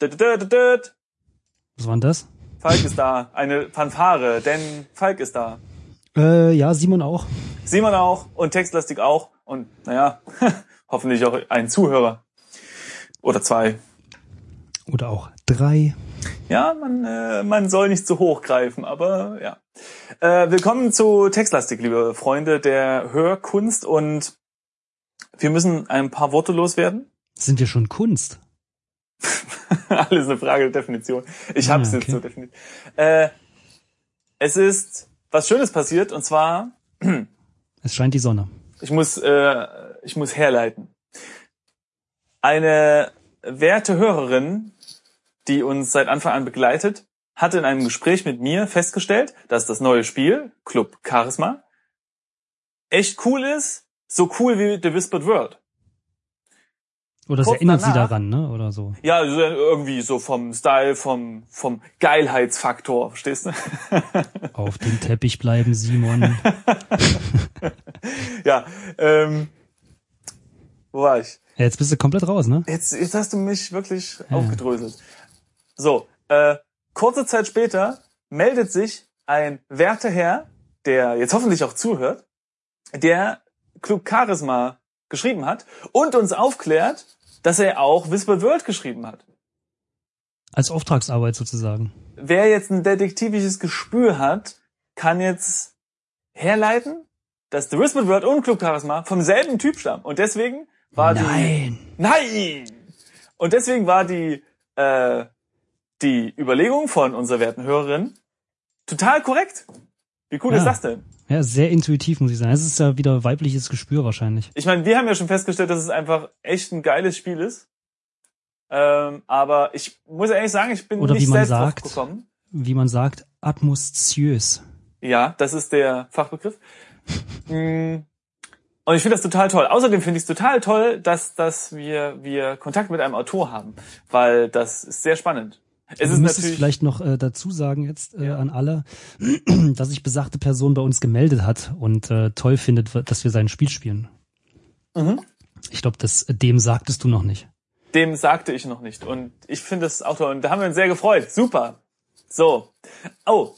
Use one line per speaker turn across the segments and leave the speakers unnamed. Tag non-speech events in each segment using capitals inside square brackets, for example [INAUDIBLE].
Was war denn das?
Falk ist da. Eine Fanfare, denn Falk ist da.
Äh, ja, Simon auch.
Simon auch und Textlastig auch. Und naja, [LAUGHS] hoffentlich auch ein Zuhörer. Oder zwei.
Oder auch drei.
Ja, man, äh, man soll nicht zu hoch greifen, aber ja. Äh, willkommen zu Textlastik, liebe Freunde der Hörkunst und wir müssen ein paar Worte loswerden.
Sind wir schon Kunst? [LAUGHS]
Alles eine Frage der Definition. Ich
Ah,
habe es jetzt
okay.
so definiert. Äh, es ist was Schönes passiert und zwar,
Es scheint die Sonne.
ich muss, äh, ich muss herleiten. Eine werte Hörerin, die uns seit Anfang an begleitet, hatte in einem Gespräch mit mir festgestellt, dass das neue Spiel, Club Charisma, echt cool ist, so cool wie The Whispered World.
Oder es erinnert sie
danach-
daran, ne? Oder so.
Ja, irgendwie so vom Style, vom, vom Geilheitsfaktor, verstehst du? [LAUGHS]
Auf dem Teppich bleiben, Simon. [LAUGHS]
ja, ähm, wo war ich?
Ja, Jetzt bist du komplett raus, ne?
Jetzt, jetzt hast du mich wirklich aufgedröselt. So, äh, kurze Zeit später meldet sich ein werter Herr, der jetzt hoffentlich auch zuhört, der Club Charisma geschrieben hat und uns aufklärt, dass er auch Whispered World geschrieben hat.
Als Auftragsarbeit sozusagen.
Wer jetzt ein detektivisches Gespür hat, kann jetzt herleiten, dass The Whispered World und Club Charisma vom selben Typ stammen. Und deswegen war die
Nein.
Nein! Und deswegen war die, äh, die Überlegung von unserer werten Hörerin total korrekt. Wie cool
Ja.
ist das denn?
Ja, sehr intuitiv, muss ich sagen. Es ist ja wieder weibliches Gespür wahrscheinlich.
Ich meine, wir haben ja schon festgestellt, dass es einfach echt ein geiles Spiel ist. Ähm, aber ich muss ehrlich sagen, ich bin
Oder
nicht
wie man
selbst
sagt.
gekommen.
Wie man sagt, atmosziös.
Ja, das ist der Fachbegriff. [LAUGHS] Mm. Und ich finde das total toll. Außerdem finde ich es total toll, dass, dass wir, wir Kontakt mit einem Autor haben, weil das ist sehr spannend. Es ist
müsstest
natürlich
vielleicht noch äh, dazu sagen jetzt äh,
Ja.
an alle, [CLEARS THROAT] dass sich besagte Person bei uns gemeldet hat und äh, toll findet, dass wir sein Spiel spielen.
Mhm.
Ich glaube, das dem sagtest du noch nicht.
Dem sagte ich noch nicht. Und ich finde das auch toll. Und da haben wir uns sehr gefreut. Super. So. Oh.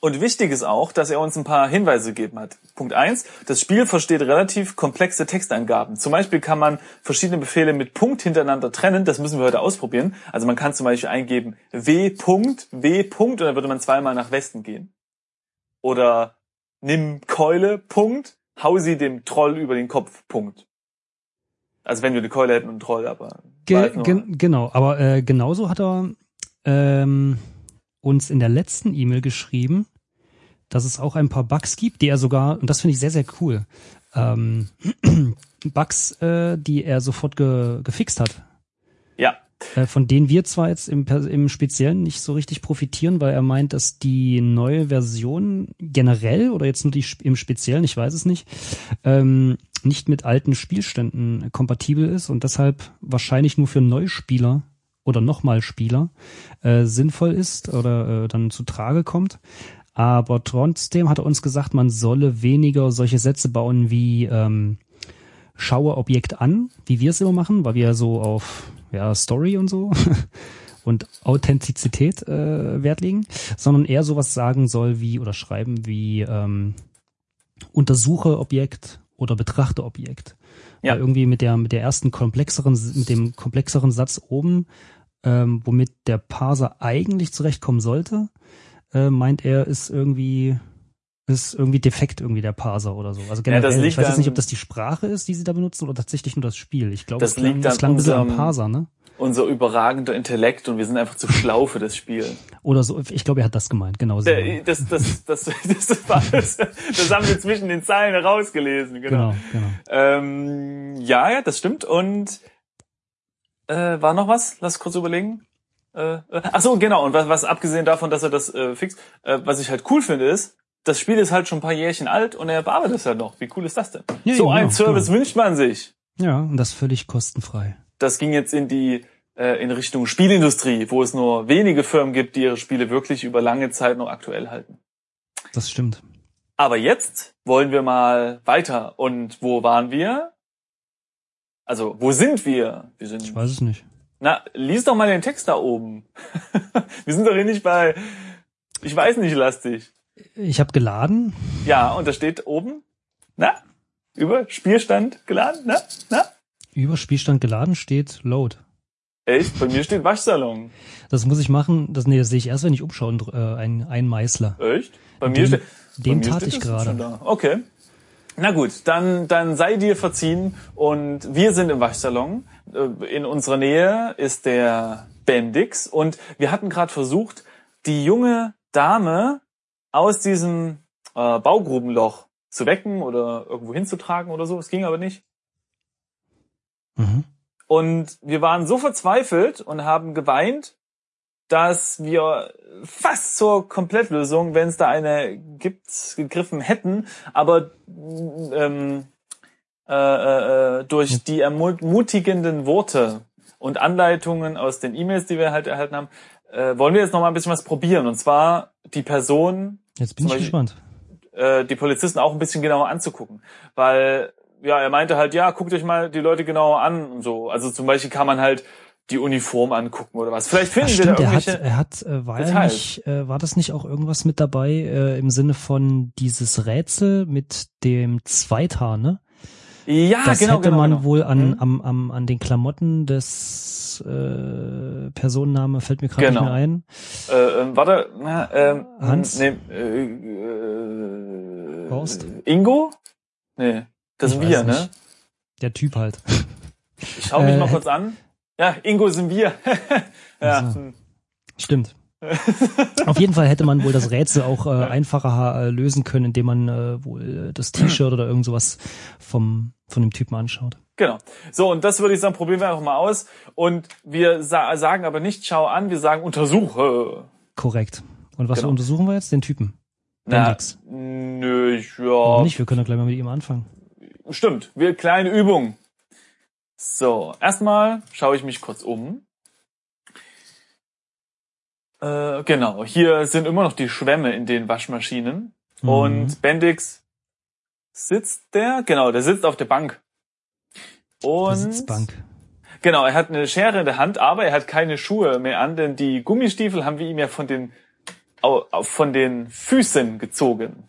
Und wichtig ist auch, dass er uns ein paar Hinweise gegeben hat. Punkt eins: Das Spiel versteht relativ komplexe Textangaben. Zum Beispiel kann man verschiedene Befehle mit Punkt hintereinander trennen. Das müssen wir heute ausprobieren. Also man kann zum Beispiel eingeben W. Punkt, W. Punkt, und dann würde man zweimal nach Westen gehen. Oder nimm Keule, Punkt, hau sie dem Troll über den Kopf, Punkt. Also wenn wir eine Keule hätten und einen Troll, aber
Ge
halt
gen genau, aber äh, genauso hat er ähm, uns in der letzten E-Mail geschrieben, dass es auch ein paar Bugs gibt, die er sogar, und das finde ich sehr, sehr cool, ähm, [CLEARS THROAT] Bugs, äh, die er sofort ge gefixt hat.
Ja,
Äh, von denen wir zwar jetzt im, im Speziellen nicht so richtig profitieren, weil er meint, dass die neue Version generell oder jetzt nur die im Speziellen, ich weiß es nicht, ähm, nicht mit alten Spielständen kompatibel ist und deshalb wahrscheinlich nur für Neuspieler oder nochmal Spieler äh, sinnvoll ist oder äh, dann zu Trage kommt. Aber trotzdem hat er uns gesagt, man solle weniger solche Sätze bauen wie ähm, schaue Objekt an, wie wir es immer machen, weil wir ja so auf ja, Story und so [LAUGHS] und Authentizität äh, Wert legen, sondern eher sowas sagen soll wie oder schreiben wie ähm, untersuche Objekt oder betrachte Objekt.
Ja.
Weil irgendwie mit der mit der ersten komplexeren mit dem komplexeren Satz oben, ähm, womit der Parser eigentlich zurechtkommen sollte, äh, meint er ist irgendwie ist irgendwie defekt irgendwie der Parser oder so. Also generell,
das liegt
ich weiß jetzt nicht, ob das die Sprache ist, die sie da benutzen oder tatsächlich nur das Spiel. Ich glaube,
Das
klang,
liegt an
klang ein bisschen am
unserem-
Parser, ne?
unser überragender Intellekt und wir sind einfach zu schlau für das Spiel. [LAUGHS]
Oder so. Ich glaube, er hat das gemeint, genau. so.
Das, das, das, das, das, war, das, das haben wir zwischen den Zeilen herausgelesen, genau.
Genau, genau.
Ähm, ja, ja, das stimmt. Und äh, war noch was? Lass kurz überlegen. Äh, äh, ach so, genau. Und was, was abgesehen davon, dass er das äh, fixt, äh, was ich halt cool finde, ist, das Spiel ist halt schon ein paar Jährchen alt und er bearbeitet es halt noch. Wie cool ist das denn?
Ja,
so
genau,
ein Service
genau.
wünscht man sich.
Ja, und das völlig kostenfrei.
Das ging jetzt in die äh, in Richtung Spielindustrie, wo es nur wenige Firmen gibt, die ihre Spiele wirklich über lange Zeit noch aktuell halten.
Das stimmt.
Aber jetzt wollen wir mal weiter. Und wo waren wir? Also, wo sind wir? Wir sind
Ich weiß es nicht.
Na, lies doch mal den Text da oben. [LAUGHS] Wir sind doch hier nicht bei, ich weiß nicht, lastig.
Ich habe geladen.
Ja, und da steht oben, na, über Spielstand geladen, na, na.
Über Spielstand geladen steht Load.
Echt? Bei mir steht Waschsalon.
Das muss ich machen. Das, nee, das sehe ich erst, wenn ich umschauen, äh, ein, ein Meißler.
Echt? Bei mir
Dem-
steht,
dem tat ich gerade.
Okay. Na gut, dann, dann sei dir verziehen und wir sind im Waschsalon. Äh, In unserer Nähe ist der Bendix und wir hatten gerade versucht, die junge Dame aus diesem äh, Baugrubenloch zu wecken oder irgendwo hinzutragen oder so. Es ging aber nicht.
Mhm.
Und wir waren so verzweifelt und haben geweint, dass wir fast zur Komplettlösung, wenn es da eine gibt, gegriffen hätten. Aber ähm, äh, äh, durch die ermutigenden Worte und Anleitungen aus den E-Mails, die wir halt erhalten haben, äh, wollen wir jetzt noch mal ein bisschen was probieren. Und zwar die Person
Jetzt bin ich
Beispiel-
gespannt.
äh, die Polizisten auch ein bisschen genauer anzugucken. Weil, ja, er meinte halt, ja, guckt euch mal die Leute genauer an und so. Also zum Beispiel kann man halt die Uniform angucken oder was. Vielleicht
Ach,
finden wir da
stimmt, er hat,
irgendwelche...
er hat, äh, war
Details.
nicht, äh, war das nicht auch irgendwas mit dabei äh, im Sinne von dieses Rätsel mit dem Zweithaar, ne?
ja,
das
genau,
hätte
genau,
man
genau.
wohl an,
Mhm.
am, am, an den Klamotten des äh, Personenname fällt mir gerade
Genau.
nicht mehr ein.
Äh, ähm, warte, na, ähm,
Hans?
Nee, äh, äh,
Horst?
Ingo? Nee, das
Ich
sind
weiß
wir, ne?
Der Typ halt.
Ich schau mich
Äh,
mal kurz an. Ja, Ingo sind wir. [LAUGHS] ja,
Ach so.
hm.
Stimmt. [LAUGHS] Auf jeden Fall hätte man wohl das Rätsel auch äh, einfacher äh, lösen können, indem man äh, wohl äh, das T-Shirt oder irgend sowas vom, von dem Typen anschaut.
Genau. So, und das würde ich sagen, probieren wir einfach mal aus. Und wir sa sagen aber nicht schau an, wir sagen untersuche.
Korrekt. Und was
Genau.
untersuchen wir jetzt? Den Typen.
Na,
Bendix.
nö,
Warum
ja,
nicht? Wir können ja gleich mal mit ihm anfangen.
stimmt. Wir kleine Übung. So, erstmal schaue ich mich kurz um. Äh, genau, hier sind immer noch die Schwämme in den Waschmaschinen.
Mhm.
Und Bendix sitzt der, genau, der sitzt auf der Bank. Und
Sitzbank.
Genau, er hat eine Schere in der Hand, aber er hat keine Schuhe mehr an, denn die Gummistiefel haben wir ihm ja von den von den Füßen gezogen.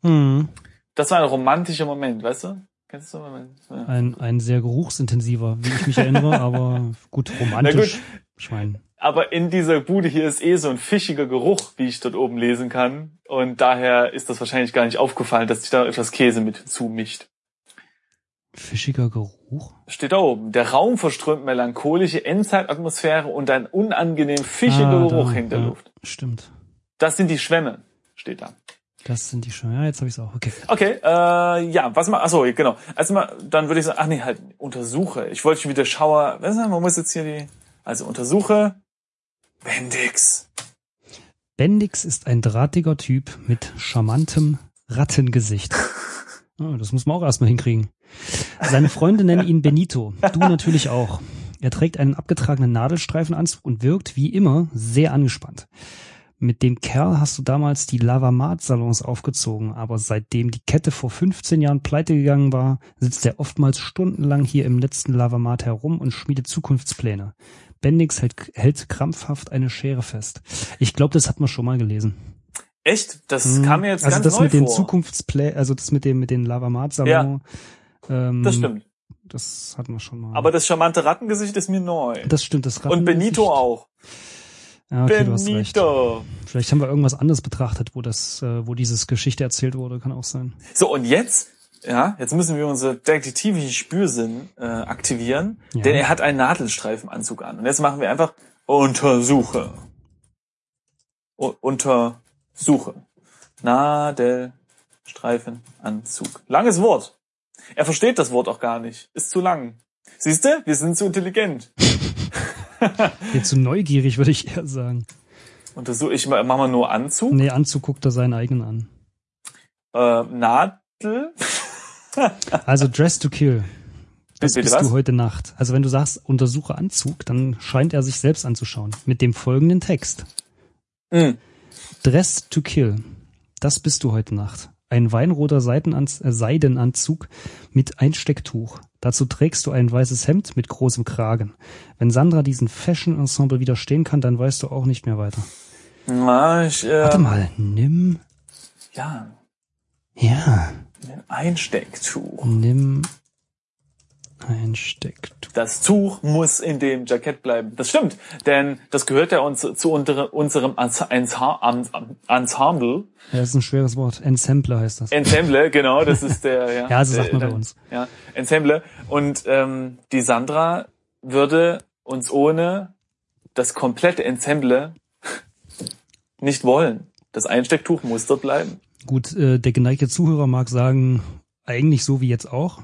Mhm.
Das war ein romantischer Moment, weißt du? Kennst du? Ja.
Ein, ein sehr geruchsintensiver, wie ich mich erinnere, [LAUGHS] aber gut, romantisch. Schwein.
Aber in dieser Bude hier ist eh so ein fischiger Geruch, wie ich dort oben lesen kann. Und daher ist das wahrscheinlich gar nicht aufgefallen, dass sich da etwas Käse mit zumischt.
Fischiger Geruch?
Steht da oben. Der Raum verströmt melancholische Endzeitatmosphäre und ein unangenehm fischiger
Ah,
Geruch
da,
hängt der
ja,
Luft.
Stimmt.
Das sind die Schwämme, steht da.
Das sind die schon. Ja, jetzt habe ich es auch. Okay.
Okay, äh, ja, was mal, achso, genau. Also mal, dann würde ich sagen, ach nee, halt, untersuche. Ich wollte schon wieder Schauer, was ist das, man muss jetzt hier die, also untersuche, Bendix.
Bendix ist ein drahtiger Typ mit charmantem Rattengesicht. [LAUGHS] Ah, das muss man auch erstmal hinkriegen. Seine Freunde nennen ihn Benito. Du natürlich auch. Er trägt einen abgetragenen Nadelstreifenanzug und wirkt wie immer sehr angespannt. Mit dem Kerl hast du damals die Lavamat-Salons aufgezogen, aber seitdem die Kette vor 15 Jahren pleite gegangen war, sitzt er oftmals stundenlang hier im letzten Lavamat herum und schmiedet Zukunftspläne. Bendix hält, hält krampfhaft eine Schere fest. Ich glaube, das hat man schon mal gelesen.
Echt? Das kam mir jetzt
also
ganz
das
neu
mit den
vor.
Zukunftsplänen, also das mit dem mit den Lavamat-Salon. Ähm,
Das stimmt.
Das hatten wir schon mal.
Aber das charmante Rattengesicht ist mir neu.
das stimmt, das
Und Benito
Rattengesicht-
auch.
Ja, okay, du hast recht. Vielleicht haben wir irgendwas anderes betrachtet, wo das, äh, wo dieses Geschichte erzählt wurde, kann auch sein.
So, und jetzt, ja, jetzt müssen wir unser detektivischen Spürsinn äh, aktivieren,
Ja.
denn er hat einen Nadelstreifenanzug an. Und jetzt machen wir einfach Untersuche. U untersuche. Nadelstreifenanzug. Langes Wort. Er versteht das Wort auch gar nicht. Ist zu lang. Siehst du? Wir sind zu intelligent. [LAUGHS]
Jetzt zu neugierig, würde ich eher sagen.
Untersuche. Ich mach mal nur Anzug.
Nee, Anzug guckt er seinen eigenen an.
Äh, Nadel. [LAUGHS]
Also Dress to Kill. Das bist
was?
du heute Nacht. Also wenn du sagst, untersuche Anzug, dann scheint er sich selbst anzuschauen. Mit dem folgenden Text.
Mm.
Dress to Kill. Das bist du heute Nacht. Ein weinroter Seidenanz äh, Seidenanzug mit Einstecktuch. Dazu trägst du ein weißes Hemd mit großem Kragen. Wenn Sandra diesen Fashion-Ensemble widerstehen kann, dann weißt du auch nicht mehr weiter.
Na, ich, äh,
Warte mal, nimm,
ja,
ja,
ein Einstecktuch.
nimm Einstecktuch.
Das Tuch muss in dem Jackett bleiben. Das stimmt, denn das gehört ja uns zu unter, unserem Ensemble.
Ja, das ist ein schweres Wort. Ensemble heißt das.
Ensemble, genau, das ist der, ja. [LAUGHS]
Ja, so sagt man bei uns.
Ja, Ensemble. Und ähm, die Sandra würde uns ohne das komplette Ensemble [LAUGHS] nicht wollen. Das Einstecktuch muss dort bleiben.
Gut, äh, der geneigte Zuhörer mag sagen, eigentlich so wie jetzt auch,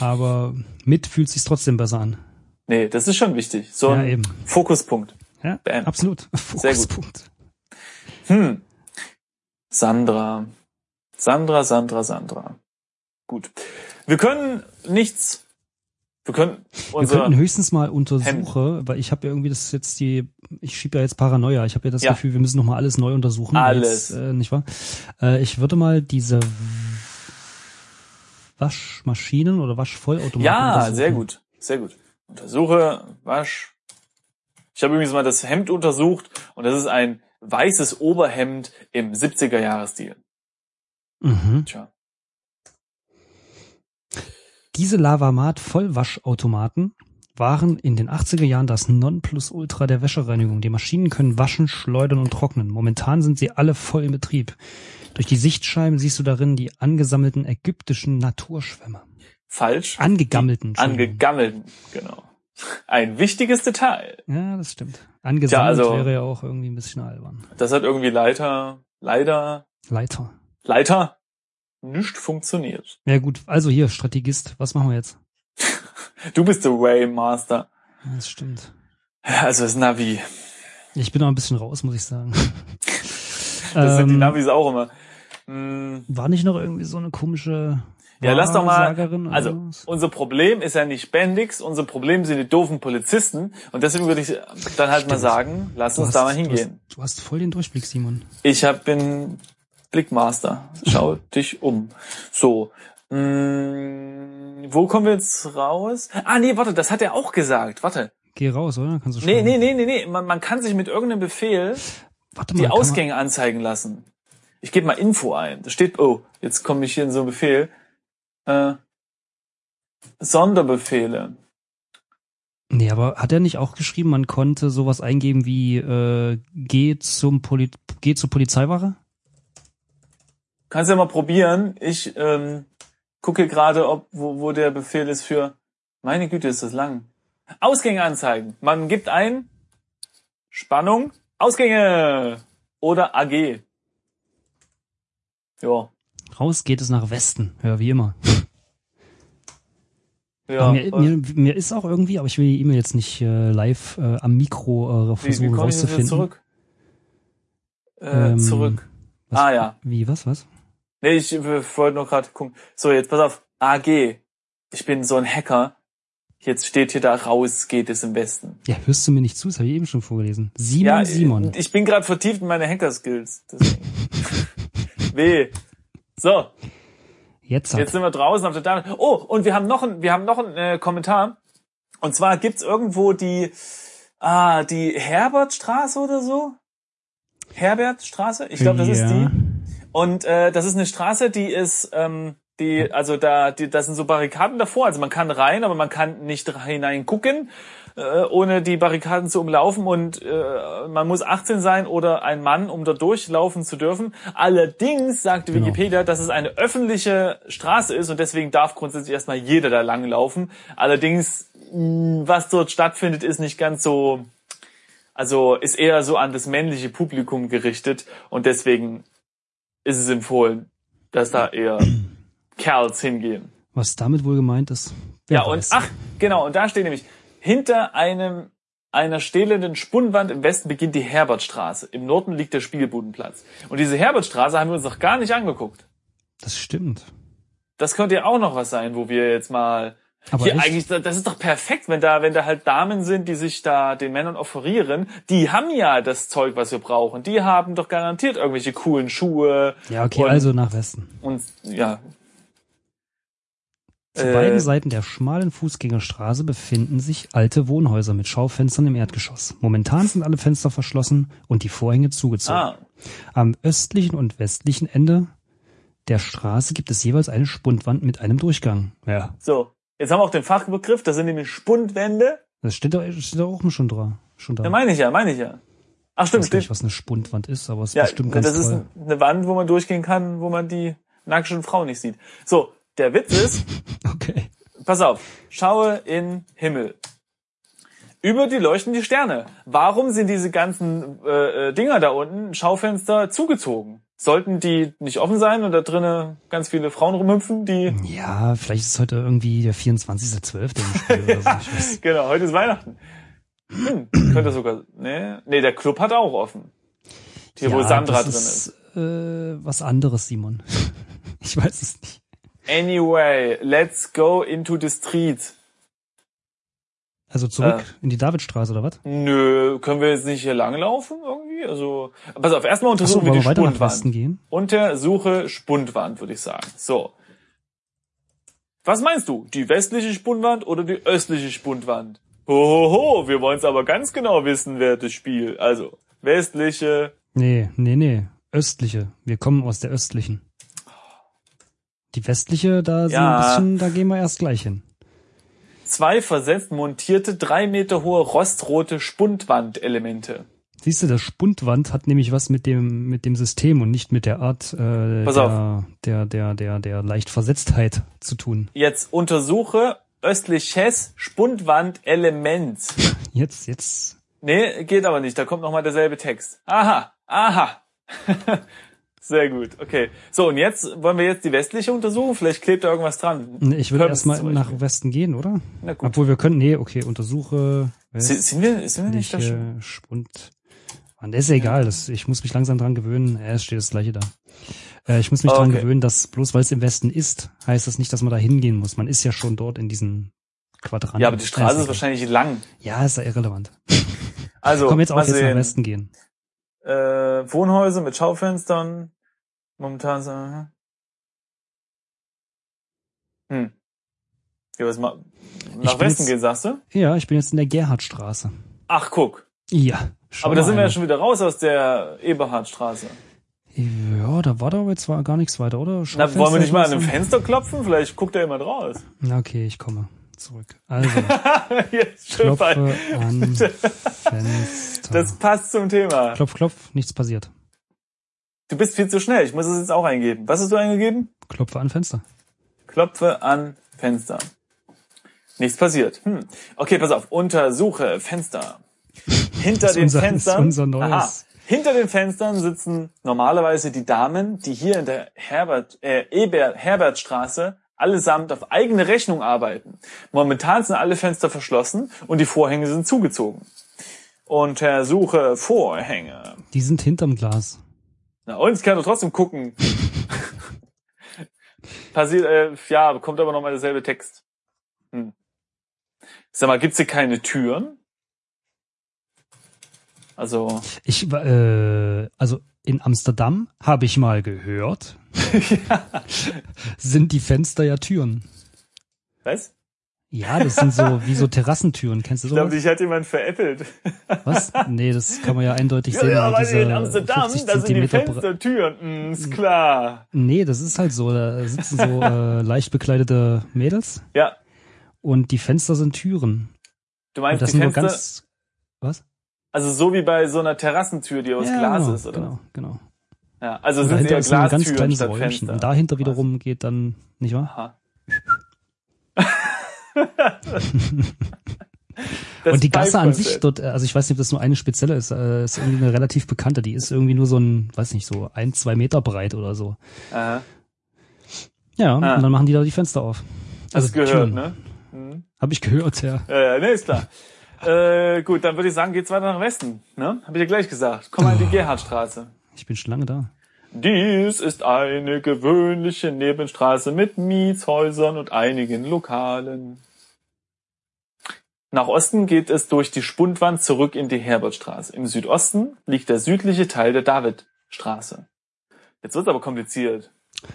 aber mit fühlt sich's trotzdem besser an.
Nee, das ist schon wichtig. So
Ja,
ein
eben.
Fokuspunkt.
Ja,
Bam.
absolut. Fokuspunkt.
Hm. Sandra. Sandra, Sandra, Sandra. Gut. Wir können nichts. Wir können
Wir
unser.
könnten höchstens mal untersuche, weil ich habe ja irgendwie das jetzt die, ich schiebe ja jetzt Paranoia. Ich habe ja das
Ja.
Gefühl, wir müssen noch mal alles neu untersuchen.
Alles.
Jetzt, äh, nicht wahr? Äh, ich würde mal diese Waschmaschinen oder Waschvollautomaten
ja,
untersuchen.
sehr gut. Sehr gut. Untersuche, wasch. Ich habe übrigens mal das Hemd untersucht und das ist ein weißes Oberhemd im 70er Jahresstil.
Mhm.
Tja.
Diese Lavamat Vollwaschautomaten waren in den 80er Jahren das Nonplusultra der Wäschereinigung. Die Maschinen können waschen, schleudern und trocknen. Momentan sind sie alle voll in Betrieb. Durch die Sichtscheiben siehst du darin die angesammelten ägyptischen Naturschwämme.
Falsch.
Angegammelten.
Angegammelten, genau. Ein wichtiges Detail.
ja, das stimmt. Angesammelt
also-
wäre ja auch irgendwie ein bisschen albern.
Das hat irgendwie Leiter, leider,
Leiter.
Leiter nicht funktioniert.
Ja gut, also hier, Strategist, was machen wir jetzt?
Du bist der Waymaster.
Ja, Das stimmt.
Also das Navi.
Ich bin noch ein bisschen raus, muss ich sagen.
Das sind die
Ähm,
Navis auch immer. Hm,
War nicht noch irgendwie so eine komische
Ja, lass doch mal. Also, unser Problem ist ja nicht Bendix, unser Problem sind die doofen Polizisten. Und deswegen würde ich dann halt mal
Stimmt.
sagen, lass
Du
uns
hast-
da mal
Du
hingehen.
hast, du hast voll den Durchblick, Simon.
Ich hab, bin Blickmaster. Schau [LAUGHS] dich um. So. Hm, wo kommen wir jetzt raus? Ah, nee, warte, das hat er auch gesagt. Warte.
Geh raus, oder? Kannst du
Nee, nee, nee, nee, nee. Man, man kann sich mit irgendeinem Befehl
Warte mal,
die
kann man-
Ausgänge anzeigen lassen. Ich gebe mal Info ein. Da steht, oh, jetzt komme ich hier in so einen Befehl. Äh, Sonderbefehle.
Nee, aber hat er nicht auch geschrieben, man konnte sowas eingeben wie äh, geh zum Poli geh zur Polizeiwache?
Kannst ja mal probieren. Ich ähm, gucke gerade, ob wo, wo der Befehl ist für. Meine Güte, ist das lang. Ausgänge anzeigen. Man gibt ein Spannung, Ausgänge oder AG. Ja.
Raus geht es nach Westen, ja, wie immer.
Ja.
Mir, mir, mir ist auch irgendwie, aber ich will die E-Mail jetzt nicht äh, live äh, am Mikro äh,
wie, wie
versuchen
ich jetzt wieder
rauszufinden.
zurück? Äh,
Ähm,
zurück.
Was,
Ah ja.
Wie, was, was?
Nee, ich äh, wollte noch gerade gucken. So, jetzt pass auf. AG. Ich bin so ein Hacker. Jetzt steht hier da raus, geht es im Westen.
Ja, hörst du mir nicht zu? Das habe ich eben schon vorgelesen. Simon,
ja,
Simon.
ich bin gerade vertieft in meine Hacker-Skills. [LAUGHS] deswegen. W. So,
Jetzt, hat.
jetzt sind wir draußen auf der Dame. Oh, und wir haben noch ein, wir haben noch einen äh, Kommentar. Und zwar gibt's irgendwo die, ah, die Herbertstraße oder so? Herbertstraße? Ich glaube, das ist
Ja.
die. Und äh, das ist eine Straße, die ist, ähm, die, also da, die, da sind so Barrikaden davor. Also man kann rein, aber man kann nicht hinein gucken, äh, ohne die Barrikaden zu umlaufen. Und äh, man muss 18 sein oder ein Mann, um da durchlaufen zu dürfen. Allerdings sagte
Genau.
Wikipedia, dass es eine öffentliche Straße ist und deswegen darf grundsätzlich erstmal jeder da lang laufen. Allerdings, mh, was dort stattfindet, ist nicht ganz so, also ist eher so an das männliche Publikum gerichtet und deswegen ist es empfohlen, dass da eher [CLEARS THROAT] Kerls hingehen.
Was damit wohl gemeint ist?
Ja, und
weiß.
ach, genau, und da steht nämlich, hinter einem einer stehlenden Spunnwand im Westen beginnt die Herbertstraße. Im Norden liegt der Spielbudenplatz. Und diese Herbertstraße haben wir uns noch gar nicht angeguckt.
Das stimmt.
Das könnte ja auch noch was sein, wo wir jetzt mal
Aber
Hier
echt?
eigentlich, das ist doch perfekt, wenn da, wenn da halt Damen sind, die sich da den Männern offerieren. Die haben ja das Zeug, was wir brauchen. Die haben doch garantiert irgendwelche coolen Schuhe.
Ja, okay,
und,
also nach Westen.
Und ja.
Zu
Äh,
beiden Seiten der schmalen Fußgängerstraße befinden sich alte Wohnhäuser mit Schaufenstern im Erdgeschoss. Momentan sind alle Fenster verschlossen und die Vorhänge zugezogen.
Ah,
Am östlichen und westlichen Ende der Straße gibt es jeweils eine Spundwand mit einem Durchgang. Ja.
so. Jetzt haben wir auch den Fachbegriff, das sind nämlich Spundwände.
Das steht da, steht da auch schon dran. Schon da.
Ja, meine ich ja, meine ich ja. Ach
ich
stimmt,
weiß gar nicht, was eine Spundwand ist, aber es ist
Ja,
bestimmt ganz
das ist
toll.
eine Wand, wo man durchgehen kann, wo man die nackischen Frau nicht sieht. So, der Witz ist, [LAUGHS]
Okay.
Pass auf, schaue in Himmel. Über die leuchten die Sterne. Warum sind diese ganzen äh, äh, Dinger da unten, Schaufenster, zugezogen? Sollten die nicht offen sein und da drinnen ganz viele Frauen rumhüpfen, die...
Ja, vielleicht ist heute irgendwie der 24.12. im Spiel oder so. Ich weiß. [LAUGHS]
Genau, heute ist Weihnachten. Hm, könnte sogar... Nee, nee, der Club hat auch offen. Hier, wo
Ja,
Sandra
das
drin ist.
ist äh, was anderes, Simon. [LAUGHS] Ich weiß es nicht.
Anyway, let's go into the street.
Also zurück
Äh.
in die Davidstraße oder was?
Nö, können wir jetzt nicht hier langlaufen irgendwie? Also, pass auf, erstmal untersuchen
wollen
wir
wir
die
nach
Spundwand.
Westen gehen?
Untersuche Spundwand, würde ich sagen. So. Was meinst du? Die westliche Spundwand oder die östliche Spundwand? Hohoho, wir wollen es aber ganz genau wissen, wertes Spiel. Also, westliche.
Nee, nee, nee. Östliche. Wir kommen aus der östlichen. Die westliche, da sind
Ja.
ein bisschen, da gehen wir erst gleich hin.
Zwei versetzt montierte, drei Meter hohe rostrote Spundwandelemente.
Siehst du, das Spundwand hat nämlich was mit dem mit dem System und nicht mit der Art äh,
Pass
der, der der der der leicht Versetztheit zu tun.
Jetzt untersuche östliches Spundwandelement. [LAUGHS]
Jetzt jetzt
Nee, geht aber nicht. Da kommt nochmal derselbe Text. Aha, aha. [LAUGHS] Sehr gut, okay. So, und jetzt wollen wir jetzt die westliche untersuchen. Vielleicht klebt da irgendwas dran.
Nee, ich würde erstmal nach. Westen gehen, oder?
Na gut.
Obwohl wir können, nee, okay, untersuche
Si- Sind wir, sind wir nicht da schon?
Spund. Mann, das ist ja egal, das, ich muss mich langsam dran gewöhnen. Es steht das gleiche da. Äh, ich muss mich
Ah,
dran
okay.
gewöhnen, dass bloß weil es im Westen ist, heißt das nicht, dass man da hingehen muss. Man ist ja schon dort in diesen Quadranten.
Ja, aber die Straße
Äh,
ist wahrscheinlich lang.
Ja, ist ja irrelevant.
Also,
Komm jetzt auch jetzt nach
sehen.
Westen gehen.
Äh, Wohnhäuser mit Schaufenstern. Momentan so, hm. Hm. Ja, was ma nach Westen
jetzt-
gehen, sagst du?
Ja, ich bin jetzt in der Gerhardstraße.
Ach, guck.
Ja.
Aber da
mal
sind wir ja schon wieder raus aus der Eberhardstraße.
Ja, da war da aber jetzt gar nichts weiter, oder?
Na, wollen wir nicht mal an einem Fenster klopfen? Vielleicht guckt er jemand raus.
Na, okay, ich komme zurück. Also, [LAUGHS]
Jetzt
klopfe an [LAUGHS] Fenster.
Das passt zum Thema.
klopf, klopf, nichts passiert.
Du bist viel zu schnell. Ich muss es jetzt auch eingeben. Was hast du eingegeben?
Klopfe an Fenster.
Klopfe an Fenster. Nichts passiert. Hm. Okay, pass auf. Untersuche Fenster. [LAUGHS] Hinter den
unser-
Fenstern.
unser neues-
Aha. Hinter den Fenstern sitzen normalerweise die Damen, die hier in der Herbert, äh, Eber, Herbertstraße allesamt auf eigene Rechnung arbeiten. Momentan sind alle Fenster verschlossen und die Vorhänge sind zugezogen. Untersuche Vorhänge.
Die sind hinterm Glas.
Na, und ich kann doch trotzdem gucken. [LAUGHS] Passiert, äh, ja, kommt aber nochmal derselbe Text. Hm. Sag mal, gibt's hier keine Türen? Also,
Ich, äh, also in Amsterdam habe ich mal gehört, [LAUGHS] sind die Fenster ja Türen.
was?
Ja, das sind so wie so Terrassentüren. Kennst du
Ich glaube,
sowas?
dich hat jemand veräppelt.
Was? Nee, das kann man ja eindeutig
Ja,
sehen.
ja, weil
dieser
in Amsterdam,
50
da sind die
Zentimeter bre-
Fenster Türen. Hm, ist klar.
Nee, das ist halt so. Da sitzen so äh, leicht bekleidete Mädels
Ja,
und die Fenster sind Türen.
du
Und
meinst
das
die
sind nur
Fenster,
ganz. Was?
also so wie bei so einer Terrassentür, die aus
Ja,
Glas
genau,
ist, oder?
Genau, genau.
Ja, also
Und
sind
ein ganz
Glastüren
kleines
statt. Fenster.
Und dahinter wiederum geht dann, nicht wahr?
Aha. [LAUGHS]
und die Gasse an sich dort, äh, also ich weiß nicht, ob das nur eine spezielle ist, äh, ist irgendwie eine relativ bekannte. Die ist irgendwie nur so ein, weiß nicht, so ein, zwei Meter breit oder so.
Aha.
Ja,
Ah.
und dann machen die da die Fenster auf. Also
gehört,
Türen.
ne? Mhm.
Hab ich gehört, ja.
Ja, ja, nee, ist klar. [LAUGHS] äh, gut, dann würde ich sagen, geht's weiter nach Westen. Ne? Hab ich ja gleich gesagt. Komm mal in die Gerhardstraße.
Ich bin schon lange da.
Dies ist eine gewöhnliche Nebenstraße mit Mietshäusern und einigen Lokalen. Nach Osten geht es durch die Spundwand zurück in die Herbertstraße. Im Südosten liegt der südliche Teil der Davidstraße. Jetzt wird's aber kompliziert.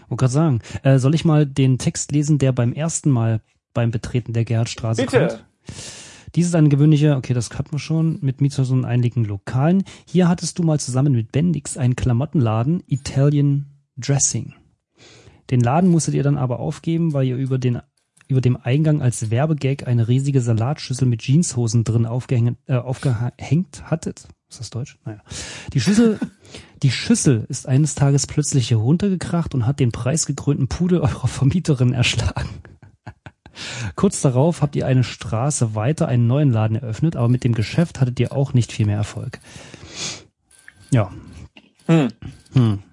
Wollte gerade sagen, äh, soll ich mal den Text lesen, der beim ersten Mal beim Betreten der Gerhardstraße
Bitte.
kommt? Dies ist ein gewöhnlicher, okay, das hatten wir schon, mit Mietshäusern und einigen Lokalen. Hier hattest du mal zusammen mit Bendix einen Klamottenladen, Italian Dressing. Den Laden musstet ihr dann aber aufgeben, weil ihr über den über dem Eingang als Werbegag eine riesige Salatschüssel mit Jeanshosen drin aufgehängt, äh, aufgehängt hattet. Ist das Deutsch? Naja. Die Schüssel, [LAUGHS] die Schüssel ist eines Tages plötzlich heruntergekracht und hat den preisgekrönten Pudel eurer Vermieterin erschlagen. Kurz darauf habt ihr eine Straße weiter einen neuen Laden eröffnet, aber mit dem Geschäft hattet ihr auch nicht viel mehr Erfolg. Ja.
Hm.
Hm.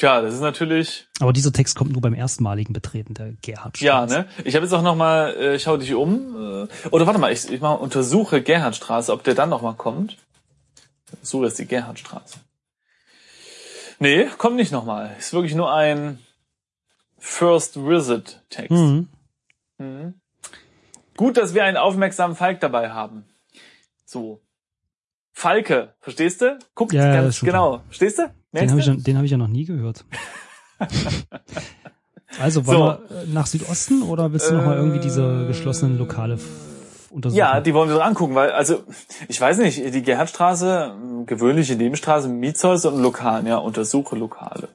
Tja, das ist natürlich.
Aber dieser Text kommt nur beim erstmaligen Betreten der Gerhardstraße.
Ja, ne? Ich habe jetzt auch noch mal, äh, schau dich um. Äh, oder warte mal, ich, ich mal untersuche Gerhardstraße, ob der dann noch mal kommt. So ist die Gerhardstraße. Nee, kommt nicht noch mal. Ist wirklich nur ein First Visit Text.
Mhm.
Mhm. Gut, dass wir einen aufmerksamen Falk dabei haben. So. Falke, verstehst du? Guckt
Ja,
ganz genau. Verstehst du?
Den habe ich,
du?
ja- den hab ich ja noch nie gehört. [LAUGHS] Also wollen
So.
wir äh, nach Südosten oder willst du noch mal irgendwie diese geschlossenen Lokale untersuchen?
Ja, die wollen wir uns angucken, weil, also, ich weiß nicht, die Gerhardstraße, ähm, gewöhnliche Nebenstraße, Mietshäuser und Lokalen, ja, untersuche Lokale.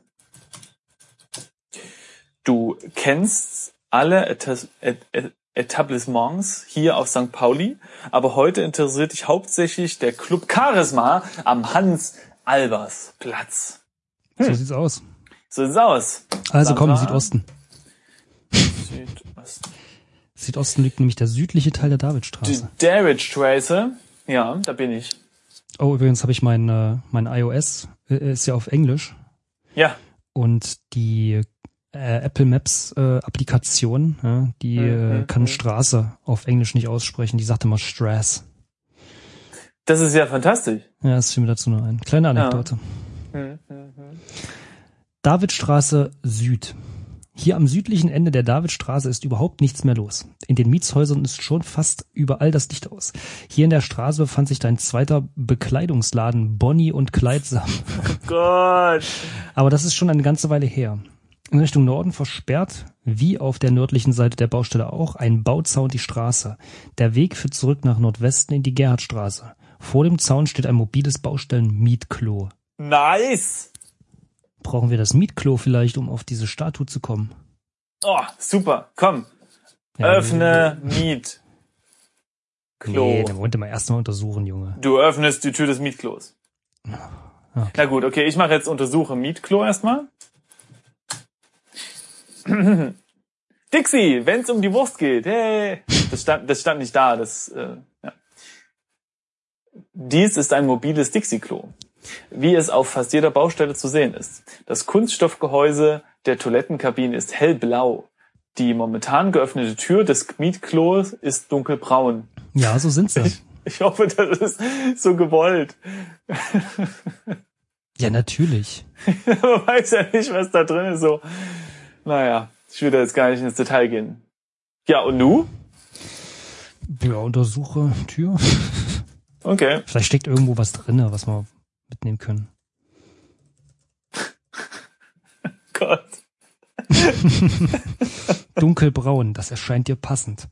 Du kennst alle Etas- Et Et Etablissements hier auf St. Pauli, aber heute interessiert dich hauptsächlich der Club Charisma am Hans-Albers-Platz.
so sieht's aus.
So sieht's aus.
Also komm? Südosten.
Südosten.
Südosten liegt nämlich der südliche Teil der
Die
Davidstraße.
Ja, da bin ich.
Oh, übrigens habe ich mein, äh, mein iOS, äh, ist ja auf Englisch
Ja,
und die äh, Apple Maps äh, Applikation, ja, die
Mhm,
äh, kann
mhm.
Straße auf Englisch nicht aussprechen, die sagt immer Strass.
das ist ja fantastisch.
Ja, das fiel mir dazu nur ein. Kleine Anekdote.
Hm.
Davidstraße Süd. Hier am südlichen Ende der Davidstraße ist überhaupt nichts mehr los. In den Mietshäusern ist schon fast überall das Licht aus. Hier in der Straße befand sich dein zweiter Bekleidungsladen Bonnie und Kleidsam.
Gott.
Aber das ist schon eine ganze Weile her. In Richtung Norden versperrt, wie auf der nördlichen Seite der Baustelle auch, ein Bauzaun die Straße. Der Weg führt zurück nach Nordwesten in die Gerhardstraße. Vor dem Zaun steht ein mobiles Baustellen-Mietklo.
Nice.
Brauchen wir das Mietklo vielleicht, um auf diese Statue zu kommen?
Oh, super. Komm,
Ja,
öffne Miet. Klo.
Nee, den wollte man erstmal untersuchen, Junge.
Du öffnest die Tür des Mietklos.
Okay.
Na gut, okay, ich mache jetzt untersuche Mietklo erstmal. [CLEARS THROAT] Dixie, wenn's um die Wurst geht, hey. Das stand, das stand nicht da, das, äh, ja. Dies ist ein mobiles Dixie-Klo, wie es auf fast jeder Baustelle zu sehen ist. Das Kunststoffgehäuse der Toilettenkabine ist hellblau. Die momentan geöffnete Tür des Mietklos ist dunkelbraun.
Ja, so sind sie.
Ich hoffe, das ist so gewollt. [LAUGHS]
Ja, natürlich.
Man weiß ja nicht, was da drin ist. So, naja, ich will da jetzt gar nicht ins Detail gehen. Ja, und nu?
Ja, untersuche Tür.
Okay.
Vielleicht steckt irgendwo was drinne, was wir mitnehmen können. [LAUGHS]
Gott. [LAUGHS]
Dunkelbraun, das erscheint dir passend.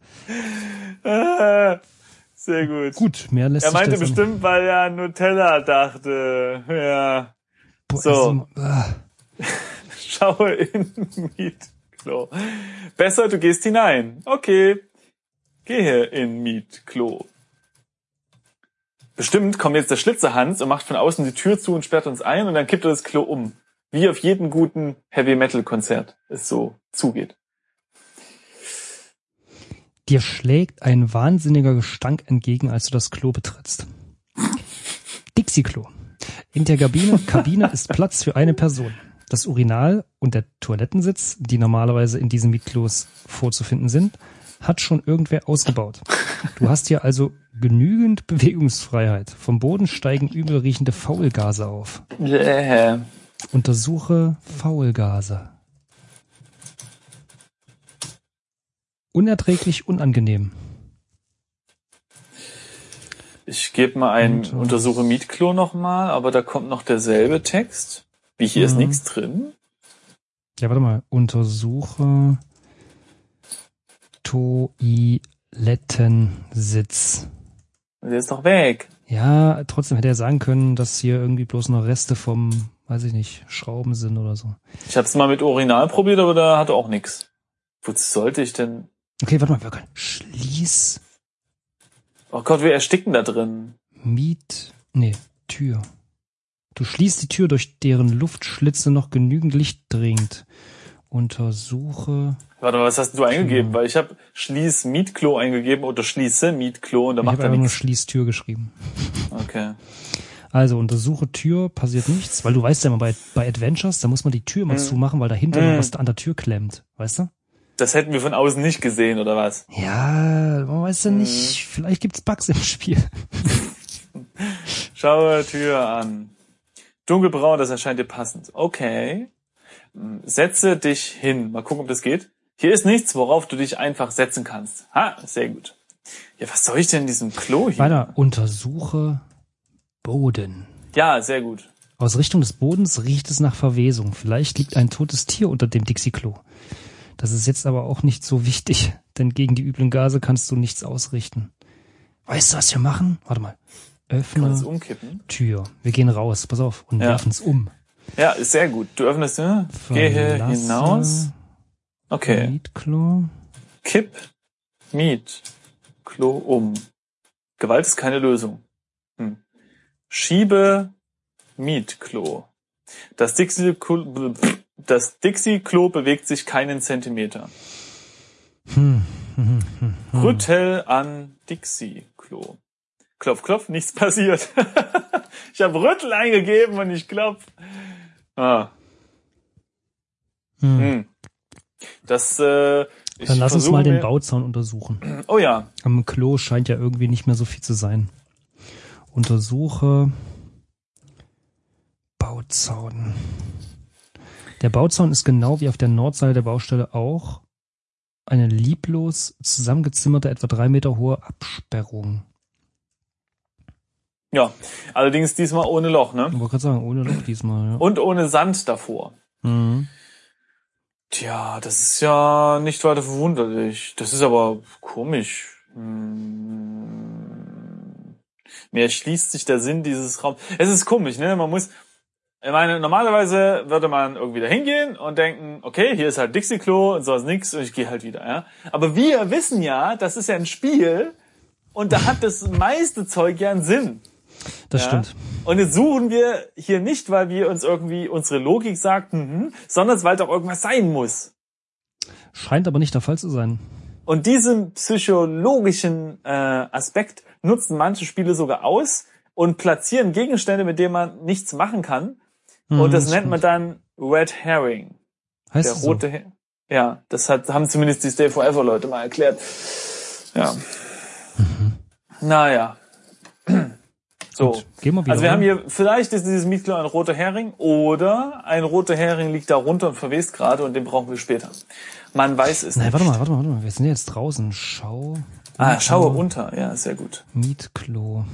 Ah, [LAUGHS] Sehr gut.
Gut, mehr lässt
Er meinte bestimmt, weil er an Nutella dachte. Ja.
Boah,
so.
also, ah,
Schaue in [LAUGHS] Mietklo. Besser, du gehst hinein. Okay. Gehe in Mietklo. Bestimmt kommt jetzt der Schlitzerhans und macht von außen die Tür zu und sperrt uns ein und dann kippt er das Klo um. Wie auf jedem guten Heavy Metal Konzert es so zugeht.
dir schlägt ein wahnsinniger Gestank entgegen, als du das Klo betrittst. Dixie-Klo. In der Kabine, Kabine [LAUGHS] ist Platz für eine Person. Das Urinal und der Toilettensitz, die normalerweise in diesen Mietklos vorzufinden sind, hat schon irgendwer ausgebaut. Du hast hier also genügend Bewegungsfreiheit. Vom Boden steigen übel riechende Faulgase auf.
Bäh.
Untersuche Faulgase. Unerträglich unangenehm.
Ich gebe mal ein
Und, äh,
Untersuche Mietklo nochmal, aber da kommt noch derselbe Text. Wie hier ist
Mhm.
nichts drin.
Ja, warte mal. Untersuche Toilettensitz.
Der ist doch weg.
Ja, trotzdem hätte er sagen können, dass hier irgendwie bloß noch Reste vom, weiß ich nicht, Schrauben sind oder so.
Ich habe es mal mit Urinal probiert, aber da hatte auch nichts. Wozu sollte ich denn?
Okay, warte mal, wir können. Schließ
Oh Gott, wir ersticken da drin.
Miet. Nee, Tür. Du schließt die Tür, durch deren Luftschlitze noch genügend Licht dringt. Untersuche.
Warte mal, was hast du eingegeben?
Hm.
Weil ich habe Schließ Mietklo eingegeben oder Schließe Mietklo und da
Ich
macht
habe
er
einfach nur
nichts.
Schließ Tür geschrieben.
Okay.
Also untersuche Tür, passiert nichts, weil du weißt ja immer bei, bei Adventures, da muss man die Tür immer
Mhm.
zumachen, weil dahinter noch was an der Tür klemmt, weißt du?
Das hätten wir von außen nicht gesehen, oder was?
Ja, man weiß ja
Mhm.
nicht, vielleicht gibt's Bugs im Spiel.
Schaue Tür an. Dunkelbraun, das erscheint dir passend. Okay. Hm, Setze dich hin. Mal gucken, ob das geht. Hier ist nichts, worauf du dich einfach setzen kannst. Ha, sehr gut. Ja, was soll ich denn in diesem Klo hier?
Weiter, untersuche Boden.
Ja, sehr gut.
Aus Richtung des Bodens riecht es nach Verwesung. Vielleicht liegt ein totes Tier unter dem Dixie-Klo. Das ist jetzt aber auch nicht so wichtig, denn gegen die üblen Gase kannst du nichts ausrichten. Weißt du, was wir machen? Warte mal. Öffne
umkippen?
Tür. Wir gehen raus, pass auf, und
Ja.
werfen's um.
Ja, ist sehr gut. Du öffnest, ne? Gehe hinaus. Okay.
Mietklo.
Kipp, Miet, Klo um. Gewalt ist keine Lösung. Hm. Schiebe, Mietklo. Das Dixie-Klo das Dixie-Klo bewegt sich keinen Zentimeter.
Hm. Hm. Hm. Hm.
Rüttel an Dixie-Klo. Klopf, klopf, nichts passiert. [LAUGHS] ich habe Rüttel eingegeben und ich klopf. Ah,
Hm.
hm. Das, äh, ich
Dann lass uns mal den Bauzaun untersuchen.
Oh ja,
Am Klo scheint ja irgendwie nicht mehr so viel zu sein. Untersuche Bauzaun. Der Bauzaun ist genau wie auf der Nordseite der Baustelle auch eine lieblos zusammengezimmerte, etwa drei Meter hohe Absperrung.
Ja. Allerdings diesmal ohne Loch, ne?
Ich wollte gerade sagen, ohne Loch diesmal. Ja.
Und ohne Sand davor.
Mhm.
Tja, das ist ja nicht weiter verwunderlich. Das ist aber komisch. Hm. Mir erschließt sich der Sinn dieses Raums. Es ist komisch, ne? Man muss, ich meine, normalerweise würde man irgendwie da hingehen und denken, okay, hier ist halt Dixie-Klo und sonst nix und ich gehe halt wieder, ja. Aber wir wissen ja, das ist ja ein Spiel und da hat das meiste Zeug ja einen Sinn.
Das
Ja?
stimmt.
Und jetzt suchen wir hier nicht, weil wir uns irgendwie unsere Logik sagt, mhm, sondern weil doch irgendwas sein muss.
Scheint aber nicht der Fall zu sein.
Und diesen psychologischen äh, Aspekt nutzen manche Spiele sogar aus und platzieren Gegenstände, mit denen man nichts machen kann.
Mhm,
und das nennt man
stimmt.
dann Red Herring.
heißt
Der
so?
rote Her Ja, das hat, haben zumindest die Stay Forever Leute mal erklärt. Ja.
Mhm.
Naja. So.
Gut, gehen wir wieder.
Also wir
oder?
haben hier, vielleicht ist dieses Mietklo ein roter Hering oder ein roter Hering liegt da runter und verwest gerade und den brauchen wir später. Man weiß es
Nein,
nicht.
warte mal, warte mal, warte mal. Wir sind jetzt draußen. Schau.
Ah, schaue
unter.
Ja, sehr gut.
Mietklo.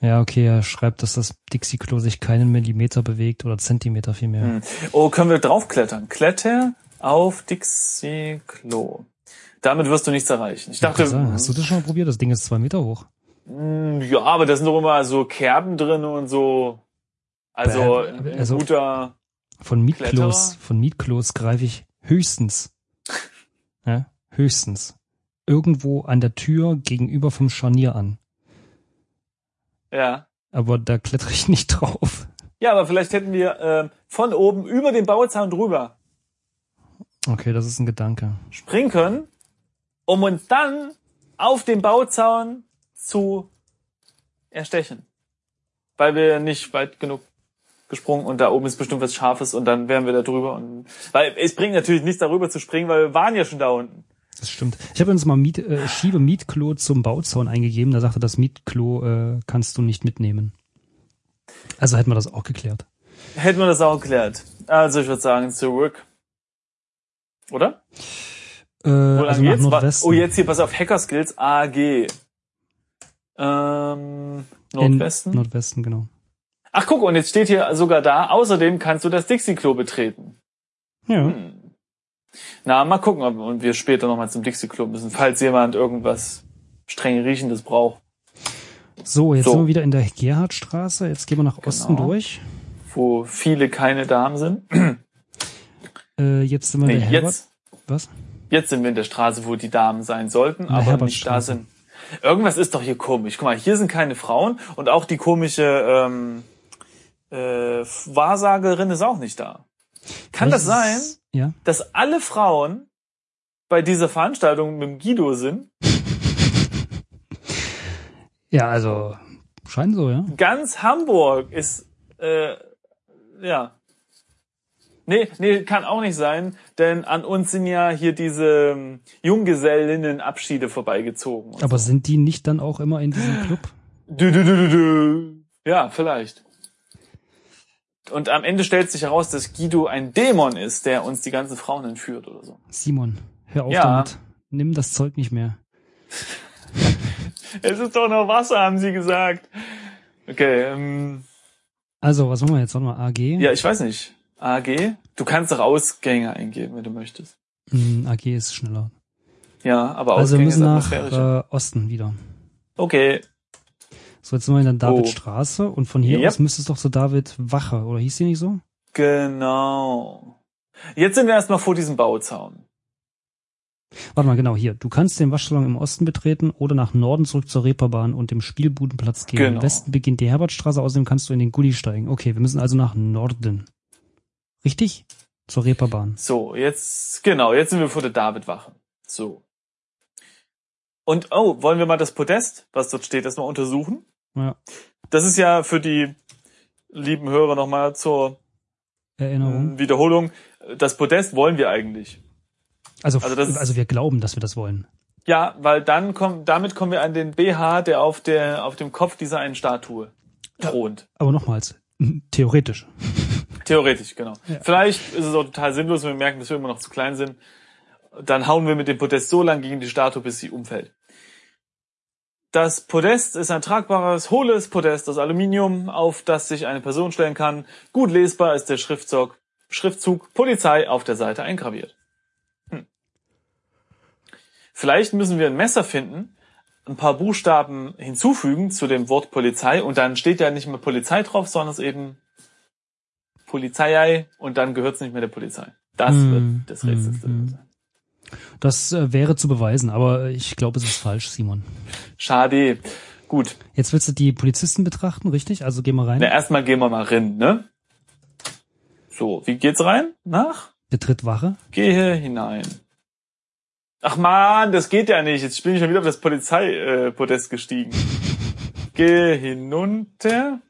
Ja, okay, er schreibt, dass das Dixie-Klo sich keinen Millimeter bewegt oder Zentimeter vielmehr.
Hm. Oh, können wir draufklettern? Kletter auf Dixie Klo. Damit wirst du nichts erreichen. Ich
Ich dachte, sagen, hast du das schon mal probiert? Das Ding ist zwei Meter hoch.
Mh, ja, aber da sind doch immer so Kerben drin und so. Also, ein
also-
guter.
Von Mietklos, von Mietklos greife ich höchstens, [LAUGHS] ja, höchstens irgendwo an der Tür gegenüber vom Scharnier an.
Ja.
Aber da klettere ich nicht [LAUGHS] drauf.
Ja, aber vielleicht hätten wir äh, von oben über den Bauzaun drüber
Okay, das ist ein Gedanke.
springen können, um uns dann auf den Bauzaun zu erstechen. Weil wir nicht weit genug gesprungen und da oben ist bestimmt was Scharfes und dann wären wir da drüber. Und, weil es bringt natürlich nichts darüber zu springen, weil wir waren ja schon da unten.
Das stimmt. Ich habe uns mal Miet, äh, Schiebe Mietklo zum Bauzaun eingegeben. Da sagte das Mietklo äh, kannst du nicht mitnehmen. Also hätten wir das auch geklärt.
Hätten wir das auch geklärt. Also ich würde sagen, zurück. Oder?
Äh,
Wo
also Nordwesten.
Oh, jetzt hier, pass auf, Hacker Skills AG. Ähm,
In
Nordwesten.
Nordwesten, genau.
Ach guck, und jetzt steht hier sogar da, außerdem kannst du das Dixie-Klo betreten.
Ja.
Hm. Na, mal gucken, ob wir später nochmal zum Dixie-Klo müssen, falls jemand irgendwas streng riechendes braucht.
So, jetzt
So.
sind wir wieder in der Gerhardstraße. Jetzt gehen wir nach Osten
Genau.
durch.
Wo viele keine Damen sind. [CLEARS THROAT]
Äh, jetzt sind wir
Nee,
in der Herbert.
jetzt,
Was?
jetzt sind wir in der Straße, wo die Damen sein sollten, aber nicht da sind. Irgendwas ist doch hier komisch. Guck mal, hier sind keine Frauen und auch die komische ähm, äh, Wahrsagerin ist auch nicht da. Kann das sein,
Welches- Ja.
dass alle Frauen bei dieser Veranstaltung mit dem Guido sind? [LAUGHS]
Ja, also scheint so, ja.
Ganz Hamburg ist äh, ja. Nee, nee, kann auch nicht sein, denn an uns sind ja hier diese ähm, Junggesellinnenabschiede vorbeigezogen.
Aber
so.
sind die nicht dann auch immer in diesem Club?
Dü, dü, dü, dü, dü. Ja, vielleicht. Und am Ende stellt sich heraus, dass Guido ein Dämon ist, der uns die ganzen Frauen entführt oder so.
Simon, hör auf
Ja.
damit. Nimm das Zeug nicht mehr. [LAUGHS]
Es ist doch noch Wasser, haben sie gesagt. Okay, ähm,
Also, was machen wir jetzt? Warte mal, AG?
ja, ich weiß nicht. AG? Du kannst doch Ausgänge eingeben, wenn du möchtest.
Hm, AG ist schneller.
Ja, aber
Also wir
Ausgänge
müssen
ist
nach äh, Osten wieder.
Okay,
So, jetzt sind wir in der
Oh.
Davidstraße und von hier
Yep.
aus müsste es doch so David Wache, oder hieß die nicht so?
genau. Jetzt sind wir erstmal vor diesem Bauzaun.
Warte mal, genau hier. Du kannst den Waschsalon im Osten betreten oder nach Norden zurück zur Reeperbahn und dem Spielbudenplatz gehen.
Genau.
Im Westen beginnt die Herbertstraße, außerdem kannst du in den Gully steigen. Okay, wir müssen also nach Norden. Richtig? Zur Reeperbahn.
So, jetzt, genau, jetzt sind wir vor der Davidwache. So. Und, oh, wollen wir mal das Podest, was dort steht, erstmal untersuchen?
Ja.
Das ist ja für die lieben Hörer nochmal zur
Erinnerung.
Wiederholung. Das Podest wollen wir eigentlich.
Also,
also ist-
also wir glauben, dass wir das wollen.
Ja, weil dann kommen, damit kommen wir an den BH, der auf der, auf dem Kopf dieser einen Statue thront.
Aber nochmals, theoretisch. [LAUGHS]
Theoretisch, genau.
Ja.
Vielleicht ist es auch total sinnlos, wenn wir merken, dass wir immer noch zu klein sind. Dann hauen wir mit dem Podest so lang gegen die Statue, bis sie umfällt. Das Podest ist ein tragbares, hohles Podest aus Aluminium, auf das sich eine Person stellen kann. Gut lesbar ist der Schriftzug, Schriftzug Polizei auf der Seite eingraviert. Hm. Vielleicht müssen wir ein Messer finden, ein paar Buchstaben hinzufügen zu dem Wort Polizei und dann steht ja nicht mehr Polizei drauf, sondern es eben Polizei und dann gehört es nicht mehr der Polizei. Das
Hm,
wird Rätsels
hm,
drin
hm.
sein.
Das äh, wäre zu beweisen, aber ich glaube, es ist falsch, Simon.
Schade. Gut.
Jetzt willst du die Polizisten betrachten, richtig? Also geh mal rein.
Na, erstmal gehen wir mal rein, ne? So, wie geht's rein? Nach?
Betritt Wache.
Gehe hinein. Ach man, das geht ja nicht. Jetzt bin ich schon wieder auf das Polizeipodest gestiegen. [LAUGHS] Gehe hinunter.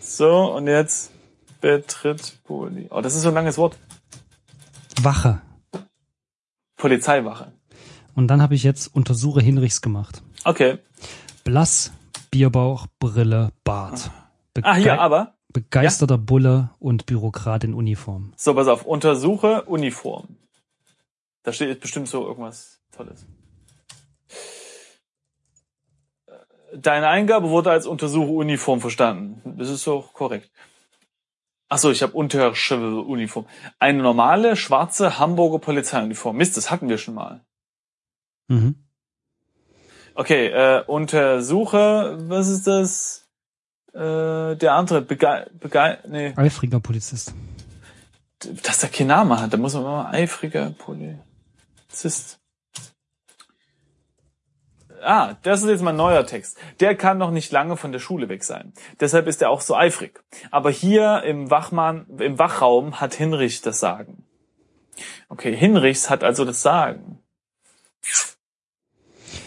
So, und jetzt betritt Poli. Oh, das ist so ein langes Wort.
Wache.
Polizeiwache.
Und dann habe ich jetzt Untersuche Hinrichs gemacht.
Okay.
Blass, Bierbauch, Brille, Bart.
Ah, hier, aber.
Begeisterter Bulle und Bürokrat in Uniform.
So, pass auf. Untersuche Uniform. Da steht bestimmt so irgendwas Tolles. Deine Eingabe wurde als Untersuche Uniform verstanden. Das ist so korrekt. Ach so, ich habe Uniform. Eine normale schwarze Hamburger Polizeiuniform. Mist, das hatten wir schon mal.
Mhm.
Okay, äh, untersuche, was ist das? Äh, der andere, Bege Bege nee,
Eifriger Polizist.
dass der keinen Namen hat, da muss man immer eifriger Polizist. Ah, das ist jetzt mal ein neuer Text. Der kann noch nicht lange von der Schule weg sein. Deshalb ist er auch so eifrig. Aber hier im Wachmann, im Wachraum hat Hinrich das Sagen. Okay, Hinrichs hat also das Sagen.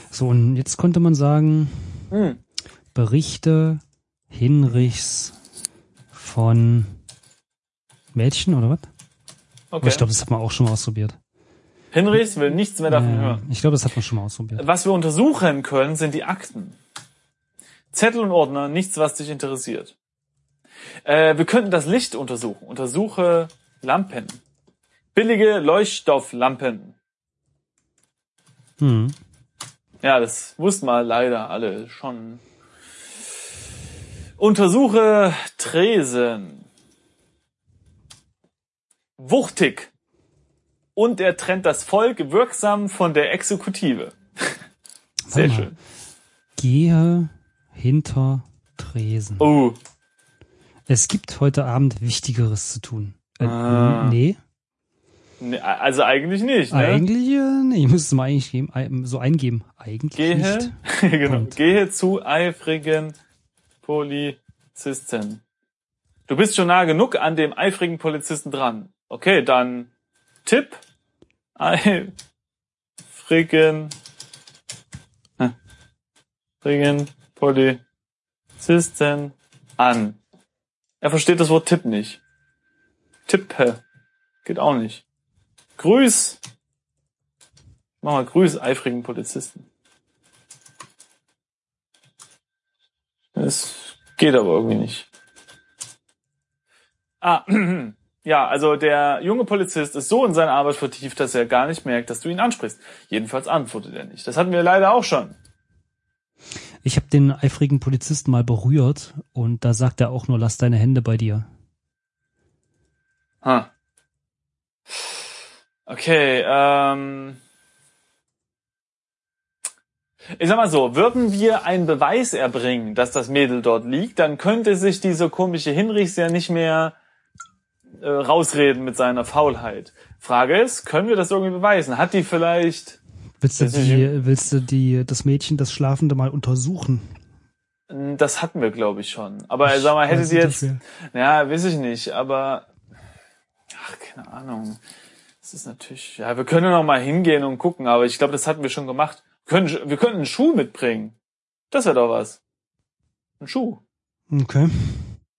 So, und jetzt könnte man sagen,
Hm.
Berichte Hinrichs von Mädchen oder was? Aber
Okay.
ich glaube, das hat man auch schon mal ausprobiert.
Hinrichs will nichts mehr davon
Ja,
hören.
ich glaube, das hat man schon mal ausprobiert.
Was wir untersuchen können, sind die Akten. Zettel und Ordner, nichts, was dich interessiert. Äh, wir könnten das Licht untersuchen. Untersuche Lampen. Billige Leuchtstofflampen.
Hm.
Ja, das wussten wir leider alle schon Untersuche Tresen. Wuchtig. Und er trennt das Volk wirksam von der Exekutive. Sehr
mal.
schön.
Gehe hinter Tresen.
Oh,
Es gibt heute Abend Wichtigeres zu tun. Äh,
Ah.
Nee,
ne, also eigentlich nicht, ne?
eigentlich äh, nee, ich muss es mal eigentlich geben, ein- so eingeben. Eigentlich
Gehe,
nicht. [LAUGHS]
genau, gehe zu eifrigen Polizisten. Du bist schon nah genug an dem eifrigen Polizisten dran. Okay, dann Tipp. Eifrigen, äh, eifrigen Polizisten an. Er versteht das Wort Tipp nicht. Tippe. Geht auch nicht. Grüß. Mach mal Grüß eifrigen Polizisten. Es geht aber irgendwie nicht. Ah, [CLEARS THROAT] ja, also der junge Polizist ist so in seine Arbeit vertieft, dass er gar nicht merkt, dass du ihn ansprichst. Jedenfalls antwortet er nicht. Das hatten wir leider auch schon.
Ich habe den eifrigen Polizisten mal berührt und da sagt er auch nur, lass deine Hände bei dir.
Ha. Okay, ähm. Ich sag mal so, würden wir einen Beweis erbringen, dass das Mädel dort liegt, dann könnte sich dieser komische Hinrichs ja nicht mehr äh, rausreden mit seiner Faulheit. Frage ist, können wir das irgendwie beweisen? Hat die vielleicht,
Willst du die, willst du die, das Mädchen, das Schlafende mal untersuchen?
das hatten wir glaube ich schon. Aber
Ich
sag mal, hätte sie jetzt, ja, weiß ich nicht, aber, ach, keine Ahnung. Das ist natürlich, ja, wir können noch mal hingehen und gucken, aber ich glaube, das hatten wir schon gemacht. Wir können, wir können einen Schuh mitbringen. Das wäre doch was. Ein Schuh.
Okay.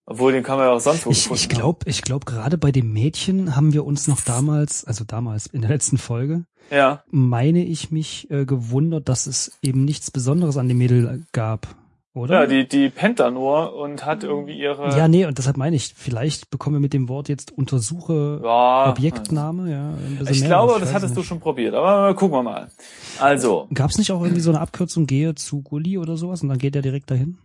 Obwohl, den kann man ja auch sonst wo
Ich, ich glaube, ich glaube, gerade bei dem Mädchen haben wir uns noch damals, also damals in der letzten Folge.
Ja.
meine ich mich äh, gewundert, dass es eben nichts Besonderes an dem Mädel gab, oder?
Ja, die, die pennt da nur und hat irgendwie ihre,
ja, nee, und deshalb meine ich, vielleicht bekommen wir mit dem Wort jetzt Untersuche
ja,
Objektname, ja.
Ich glaube, das hattest du
nicht.
schon probiert, aber gucken wir mal. Also,
Gab es nicht auch irgendwie so eine Abkürzung, gehe zu Gulli oder sowas und dann geht er direkt dahin?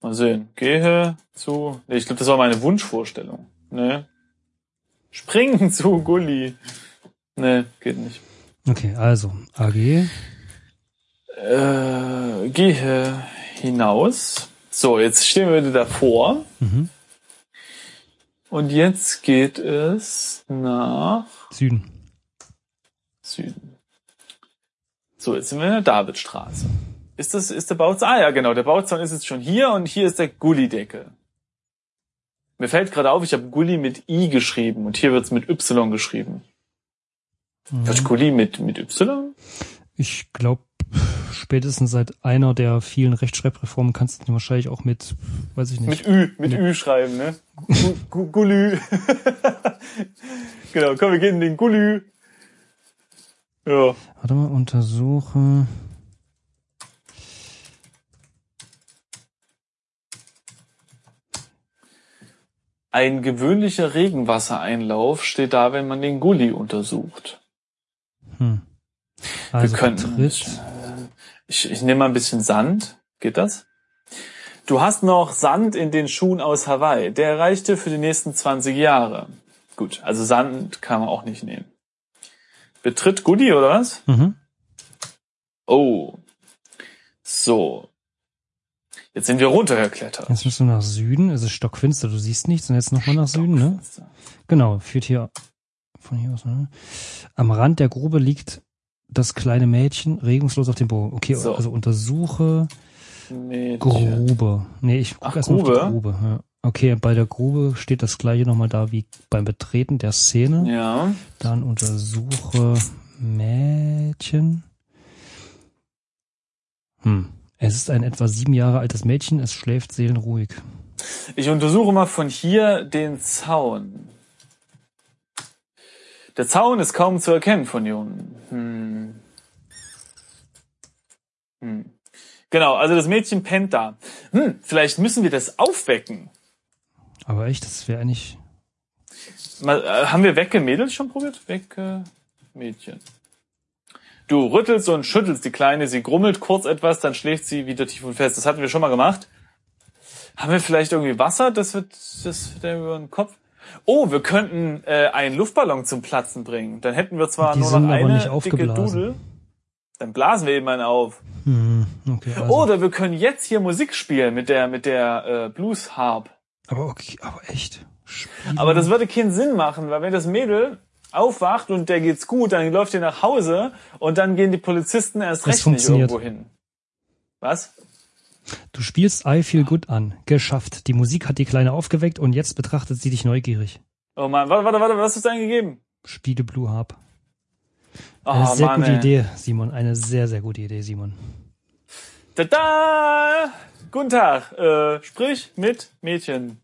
Mal sehen. Gehe zu, ich glaube, das war meine Wunschvorstellung. Ne? Springen [LAUGHS] zu Gulli. Ne, geht nicht.
Okay, also AG.
Äh, gehe hinaus. So, jetzt stehen wir wieder davor.
Mhm.
Und jetzt geht es nach
Süden.
Süden. So, jetzt sind wir in der Davidstraße. Ist das, ist der Bauzaun? Ah ja, genau, der Bauzaun ist jetzt schon hier und hier ist der Gullideckel. Mir fällt gerade auf, ich habe Gulli mit I geschrieben und hier wird's mit Y geschrieben.
Mhm.
Gulli mit, mit Y?
Ich glaube, spätestens seit einer der vielen Rechtschreibreformen kannst du ihn wahrscheinlich auch mit, weiß ich nicht.
Mit Ü, mit Ü schreiben, ne? Gu- Gu- Gulli. [LAUGHS] genau, komm, wir gehen in den Gulli. Ja.
Warte mal, untersuche.
Ein gewöhnlicher Regenwassereinlauf steht da, wenn man den Gulli untersucht.
Hm. Also
können-
Betritt.
Ich, ich nehme mal ein bisschen Sand. Geht das? Du hast noch Sand in den Schuhen aus Hawaii. Der reichte für die nächsten 20 Jahre. Gut, also Sand kann man auch nicht nehmen. Betritt Goodie oder was?
Mhm.
Oh. So. Jetzt sind wir runtergeklettert.
Jetzt müssen wir nach Süden. Es ist stockfinster, du siehst nichts. Und jetzt nochmal nach Süden, ne? Genau, führt hier von hier aus. Ne? Am Rand der Grube liegt das kleine Mädchen regungslos auf dem Boden. Okay,
So.
also untersuche
Mädchen.
Grube. Nee, ich gucke erstmal auf die
Grube?
Grube. Ja. Okay, bei der Grube steht das gleiche nochmal da wie beim Betreten der Szene.
Ja.
Dann untersuche Mädchen. Hm. Es ist ein etwa sieben Jahre altes Mädchen, es schläft seelenruhig.
Ich untersuche mal von hier den Zaun. Der Zaun ist kaum zu erkennen von hier unten. Hm. Hm. Genau, also das Mädchen pennt da. Hm, vielleicht müssen wir das aufwecken.
Aber echt, das wäre eigentlich.
Mal, äh, haben wir Wecke Mädels schon probiert? Wecke Mädchen. Du rüttelst und schüttelst die Kleine, sie grummelt kurz etwas, dann schläft sie wieder tief und fest. Das hatten wir schon mal gemacht. Haben wir vielleicht irgendwie Wasser? Das wird, das wird über den Kopf. Oh, wir könnten äh, einen Luftballon zum Platzen bringen. Dann hätten wir zwar
Die
nur noch eine dicke. Dudel. Dann blasen wir eben einen auf.
Hm, okay, also.
Oder wir können jetzt hier Musik spielen mit der mit der äh, Blues Harp.
aber okay, aber echt. Spielen?
Aber das würde keinen Sinn machen, weil wenn das Mädel aufwacht und der geht's gut, dann läuft ihr nach Hause und dann gehen die Polizisten erst
Das
recht nicht irgendwo hin. Was?
Du spielst I Feel Good an. Geschafft. Die Musik hat die Kleine aufgeweckt und jetzt betrachtet sie dich neugierig.
Oh man, warte, warte, warte, was hast du eingegeben?
Spiele Blue Harp.
Oh,
Eine sehr
Mann,
gute
ey.
Idee, Simon. Eine sehr, sehr gute Idee, Simon.
Tada! Guten Tag, äh, sprich mit Mädchen.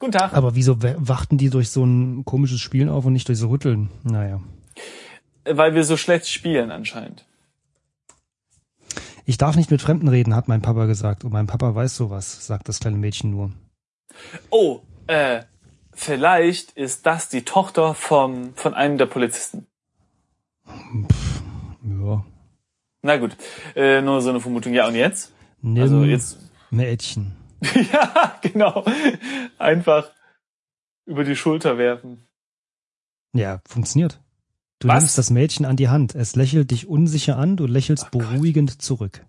Guten Tag.
Aber wieso wachten die durch so ein komisches Spielen auf und nicht durch so Rütteln? Naja.
Weil wir so schlecht spielen anscheinend.
Ich darf nicht mit Fremden reden, hat mein Papa gesagt. Und mein Papa weiß sowas, sagt das kleine Mädchen nur.
Oh, äh, vielleicht ist das die Tochter vom, von einem der Polizisten.
Ja.
Na gut, äh, nur so eine Vermutung. Ja, und jetzt?
Nimm
Also jetzt,
Mädchen. [LAUGHS]
ja, genau. Einfach über die Schulter werfen.
Ja, funktioniert. Du
Was?
nimmst das Mädchen an die Hand. Es lächelt dich unsicher an, du lächelst
Oh Gott.
beruhigend zurück.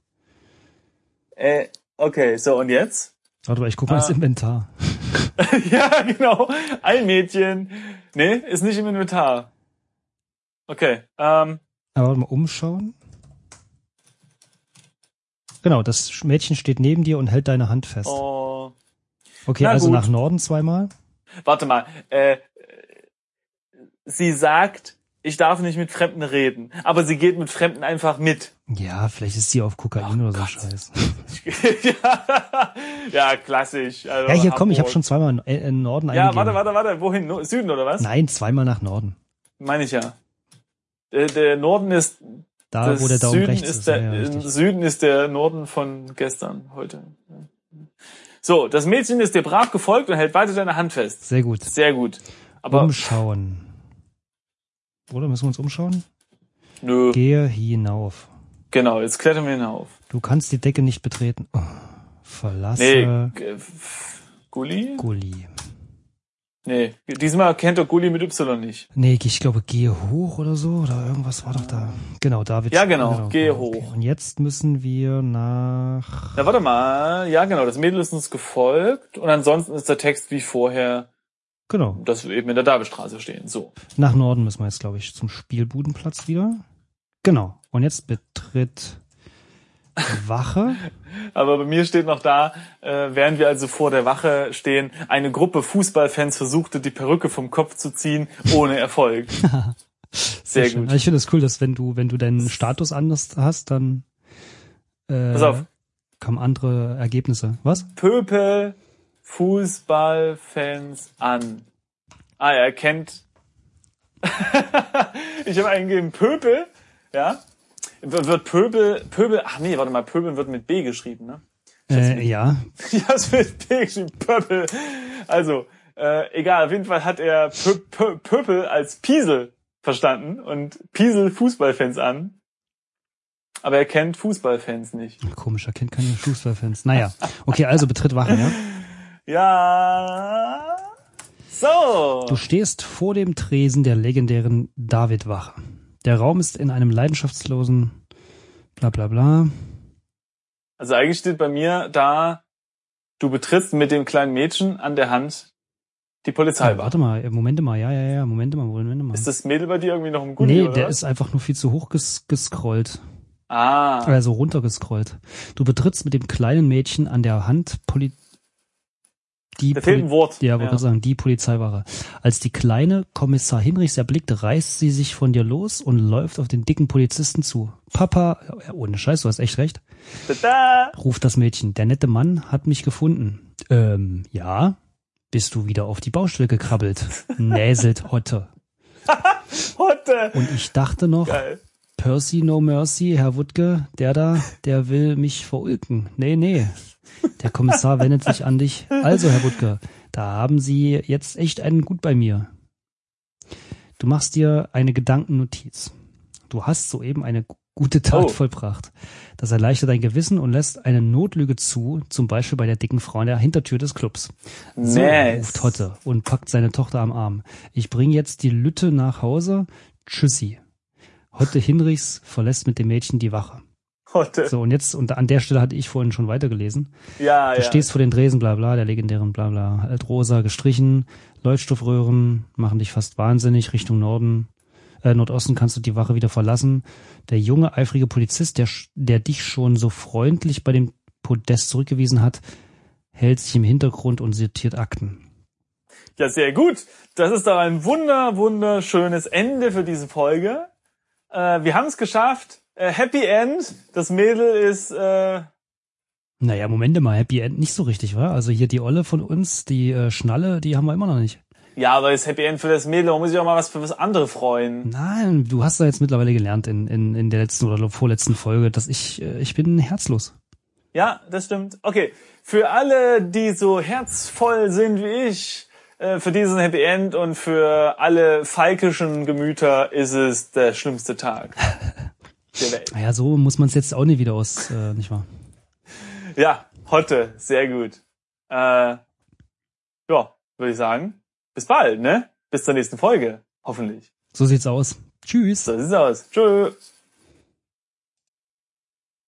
Äh, okay, so und jetzt?
Warte mal, ich guck mal
Ah.
das Inventar. [LAUGHS]
ja, genau. Ein Mädchen. Nee, ist nicht im Inventar. Okay, ähm,
Aber warte mal, umschauen. Genau, das Mädchen steht neben dir und hält deine Hand fest.
oh,
okay,
na
also
gut.
nach Norden zweimal.
warte mal. Äh, sie sagt, ich darf nicht mit Fremden reden, aber sie geht mit Fremden einfach mit.
Ja, vielleicht ist sie auf Kokain
Oh
oder so
Gott.
Scheiß.
ja, [LAUGHS] ja, klassisch. Also
Ja, hier komm, ich habe schon zweimal in, äh, in Norden
Ja,
eingegeben.
warte, warte, warte. Wohin? Süden oder was?
Nein, zweimal nach Norden.
Meine ich ja. Der, der Norden ist
Da,
das
wo der Daumen
Süden
rechts
ist
ist.
der,
ja.
Süden ist der Norden von gestern, heute. So, das Mädchen ist dir brav gefolgt und hält weiter deine Hand fest.
Sehr gut.
Sehr gut. Aber
Umschauen. Oder müssen wir uns umschauen?
nö,
Gehe hinauf.
genau, jetzt klettern wir hinauf.
Du kannst die Decke nicht betreten. Oh, verlasse
Nee, Gulli?
Gulli.
Nee, diesmal kennt er Gulli mit Y nicht.
Nee, ich glaube, gehe hoch oder so. Oder irgendwas war doch da. Genau, David.
Ja, genau, gehe
Okay.
hoch.
Und jetzt müssen wir nach...
Na, warte mal. Ja, genau, das Mädel ist uns gefolgt und ansonsten ist der Text wie vorher,
Genau,
dass wir eben in der Davidstraße stehen. So.
nach Norden müssen wir jetzt, glaube ich, zum Spielbudenplatz wieder. Genau. Und jetzt betritt Wache.
Aber bei mir steht noch da, äh, während wir also vor der Wache stehen, eine Gruppe Fußballfans versuchte, die Perücke vom Kopf zu ziehen, ohne Erfolg. [LAUGHS] Sehr
schön.
gut.
Also Ich finde es cool, dass wenn du, wenn du deinen Status anders hast, dann äh,
Pass auf.
kommen andere Ergebnisse. Was?
Pöpel Fußballfans an. Ah, er kennt. [LAUGHS] ich habe eingegeben Pöpel, ja. Wird Pöbel, Pöbel, ach nee, warte mal, Pöbel wird mit B geschrieben, ne?
Äh, ja, [LAUGHS]
Ja, es wird B geschrieben, Pöppel. Also, äh, egal, auf jeden Fall hat er Pö Pö Pöppel als Piesel verstanden und Piesel Fußballfans an. Aber er kennt Fußballfans nicht.
komisch, er kennt keine Fußballfans. Naja, okay, also betritt Wache, ja? [LAUGHS]
Ja. So.
Du stehst vor dem Tresen der legendären David-Wache. Der Raum ist in einem leidenschaftslosen bla bla bla.
Also eigentlich steht bei mir da, du betrittst mit dem kleinen Mädchen an der Hand die Polizei.
warte mal, Momente mal, ja, ja, ja, Momente mal, Momente mal.
Ist das Mädel bei dir irgendwie noch im Gulli,
nee,
oder
der ist einfach nur viel zu hoch ges gescrollt.
Ah.
Also runtergescrollt. Du betrittst mit dem kleinen Mädchen an der Hand Poli die
ein
Poli
Wort.
ja, wollte ich sagen, die Polizeiwache. Als die kleine Kommissar Hinrichs erblickt, reißt sie sich von dir los und läuft auf den dicken Polizisten zu. Papa, ja, ohne Scheiß, du hast echt recht,
Tada.
ruft das Mädchen. Der nette Mann hat mich gefunden. Ähm, ja? Bist du wieder auf die Baustelle gekrabbelt? [LAUGHS] Näselt Hotte.
Hotte.
Und ich dachte noch,
Geil.
Percy No Mercy, Herr Wuttke, der da, der will mich verulken. Nee, nee. Der Kommissar wendet sich an dich. Also, Herr Wuttke, da haben Sie jetzt echt einen Gut bei mir. Du machst dir eine Gedankennotiz. Du hast soeben eine Gute Tat
Oh.
vollbracht. Das erleichtert dein Gewissen und lässt eine Notlüge zu, zum Beispiel bei der dicken Frau in der Hintertür des Clubs. So
Nice.
ruft Hotte und packt seine Tochter am Arm. Ich bring jetzt die Lütte nach Hause. Tschüssi. Hotte Hinrichs verlässt mit dem Mädchen die Wache.
Hotte.
So, und jetzt, und an der Stelle hatte ich vorhin schon weitergelesen.
Ja,
Du
ja.
stehst vor den Dresen, bla bla, der legendären bla bla, Altrosa gestrichen, Leuchtstoffröhren machen dich fast wahnsinnig, Richtung Norden, äh, Nordosten kannst du die Wache wieder verlassen. Der junge, eifrige Polizist, der, der dich schon so freundlich bei dem Podest zurückgewiesen hat, hält sich im Hintergrund und sortiert Akten.
Ja, sehr gut. Das ist doch ein wunder, wunderschönes Ende für diese Folge. Äh, wir haben es geschafft. Äh, Happy End. Das Mädel ist, äh,
Naja, Moment mal, Happy End nicht so richtig, wa? Also hier die Olle von uns, die äh, Schnalle, die haben wir immer noch nicht.
ja, aber das Happy End für das Mädel. Man muss sich auch mal was für was andere freuen.
Nein, du hast da jetzt mittlerweile gelernt in, in, in der letzten oder vorletzten Folge, dass ich, äh, ich bin herzlos.
Ja, das stimmt. Okay. Für alle, die so herzvoll sind wie ich, äh, für diesen Happy End und für alle falkischen Gemüter ist es der schlimmste Tag [LAUGHS] der Welt.
Naja, so muss man es jetzt auch nicht wieder aus, äh, nicht wahr?
Ja, Hotte, sehr gut. Äh, ja, würde ich sagen. Bis bald, ne? Bis zur nächsten Folge, hoffentlich.
So sieht's aus. Tschüss.
So sieht's aus. Tschüss.